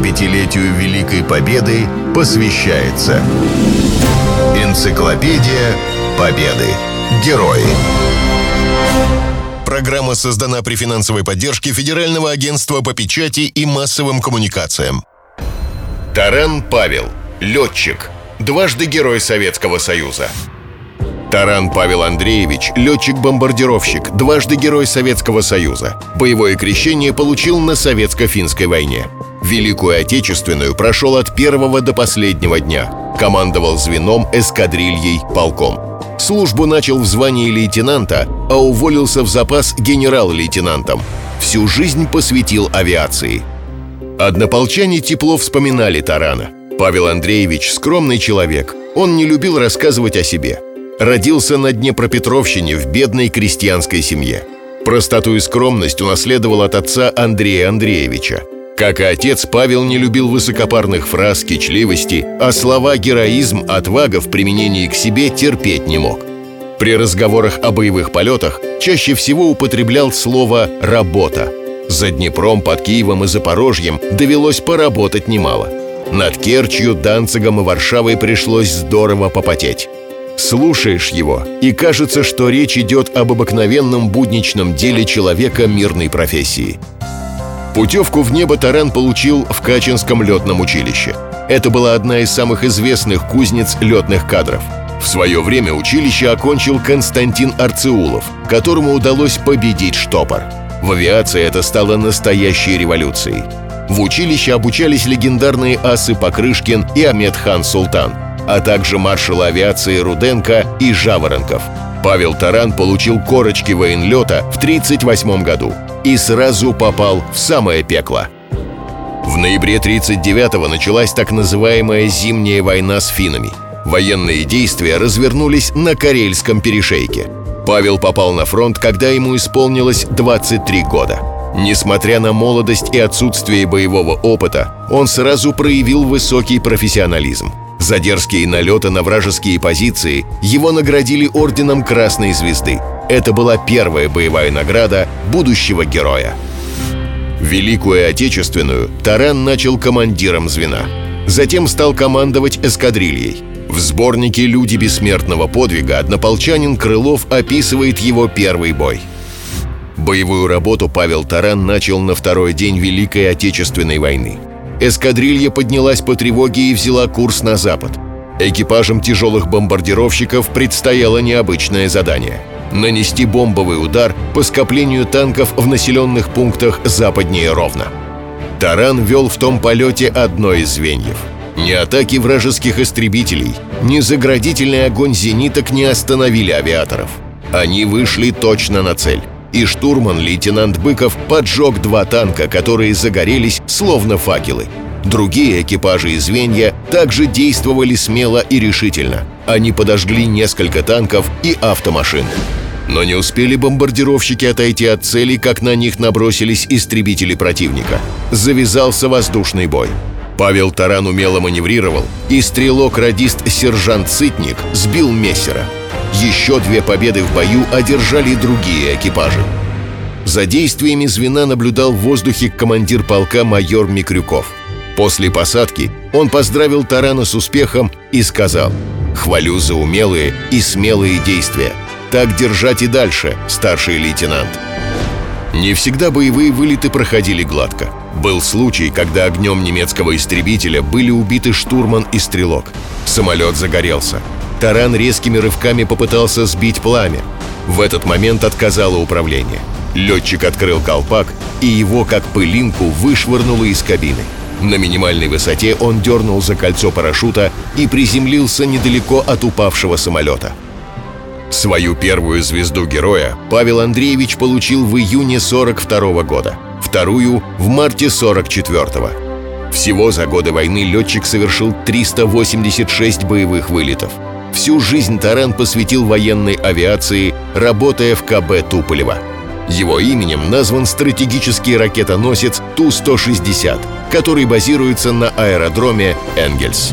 75-летию Великой Победы посвящается Энциклопедия Победы. Герои. Программа создана при финансовой поддержке Федерального агентства по печати и массовым коммуникациям. Таран Павел. Летчик. Дважды Герой Советского Союза. Таран Павел Андреевич, летчик-бомбардировщик, дважды Герой Советского Союза. Боевое крещение получил на Советско-финской войне. Великую Отечественную прошел от первого до последнего дня. Командовал звеном, эскадрильей, полком. Службу начал в звании лейтенанта, а уволился в запас генерал-лейтенантом. Всю жизнь посвятил авиации. Однополчане тепло вспоминали Тарана. Павел Андреевич – скромный человек. Он не любил рассказывать о себе – родился на Днепропетровщине в бедной крестьянской семье. Простоту и скромность унаследовал от отца Андрея Андреевича. Как и отец, Павел не любил высокопарных фраз, кичливости, а слова «героизм», «отвага» в применении к себе терпеть не мог. При разговорах о боевых полетах чаще всего употреблял слово «работа». За Днепром, под Киевом и Запорожьем довелось поработать немало. Над Керчью, Данцигом и Варшавой пришлось здорово попотеть. Слушаешь его, и кажется, что речь идет об обыкновенном будничном деле человека мирной профессии. Путевку в небо Таран получил в Качинском летном училище. Это была одна из самых известных кузнец летных кадров. В свое время училище окончил Константин Арцеулов, которому удалось победить штопор. В авиации это стало настоящей революцией. В училище обучались легендарные асы Покрышкин и Амедхан Султан – а также маршала авиации Руденко и Жаворонков. Павел Таран получил корочки военлета в 1938 году и сразу попал в самое пекло. В ноябре 1939-го началась так называемая «Зимняя война с финнами». Военные действия развернулись на Карельском перешейке. Павел попал на фронт, когда ему исполнилось 23 года. Несмотря на молодость и отсутствие боевого опыта, он сразу проявил высокий профессионализм. За дерзкие налеты на вражеские позиции его наградили орденом Красной Звезды. Это была первая боевая награда будущего героя. Великую Отечественную Таран начал командиром звена. Затем стал командовать эскадрильей. В сборнике «Люди бессмертного подвига» однополчанин Крылов описывает его первый бой. Боевую работу Павел Таран начал на второй день Великой Отечественной войны – эскадрилья поднялась по тревоге и взяла курс на запад. Экипажам тяжелых бомбардировщиков предстояло необычное задание – нанести бомбовый удар по скоплению танков в населенных пунктах западнее Ровно. Таран вел в том полете одно из звеньев. Ни атаки вражеских истребителей, ни заградительный огонь зениток не остановили авиаторов. Они вышли точно на цель и штурман-лейтенант Быков поджег два танка, которые загорелись словно факелы. Другие экипажи и звенья также действовали смело и решительно. Они подожгли несколько танков и автомашин. Но не успели бомбардировщики отойти от цели, как на них набросились истребители противника. Завязался воздушный бой. Павел Таран умело маневрировал, и стрелок-радист сержант Сытник сбил мессера – еще две победы в бою одержали другие экипажи. За действиями звена наблюдал в воздухе командир полка майор Микрюков. После посадки он поздравил Тарана с успехом и сказал «Хвалю за умелые и смелые действия. Так держать и дальше, старший лейтенант». Не всегда боевые вылеты проходили гладко. Был случай, когда огнем немецкого истребителя были убиты штурман и стрелок. Самолет загорелся. Таран резкими рывками попытался сбить пламя. В этот момент отказало управление. Летчик открыл колпак, и его, как пылинку, вышвырнуло из кабины. На минимальной высоте он дернул за кольцо парашюта и приземлился недалеко от упавшего самолета. Свою первую звезду героя Павел Андреевич получил в июне 42 года, вторую — в марте 44-го. Всего за годы войны летчик совершил 386 боевых вылетов — Всю жизнь Таран посвятил военной авиации, работая в КБ Туполева. Его именем назван стратегический ракетоносец Ту-160, который базируется на аэродроме Энгельс.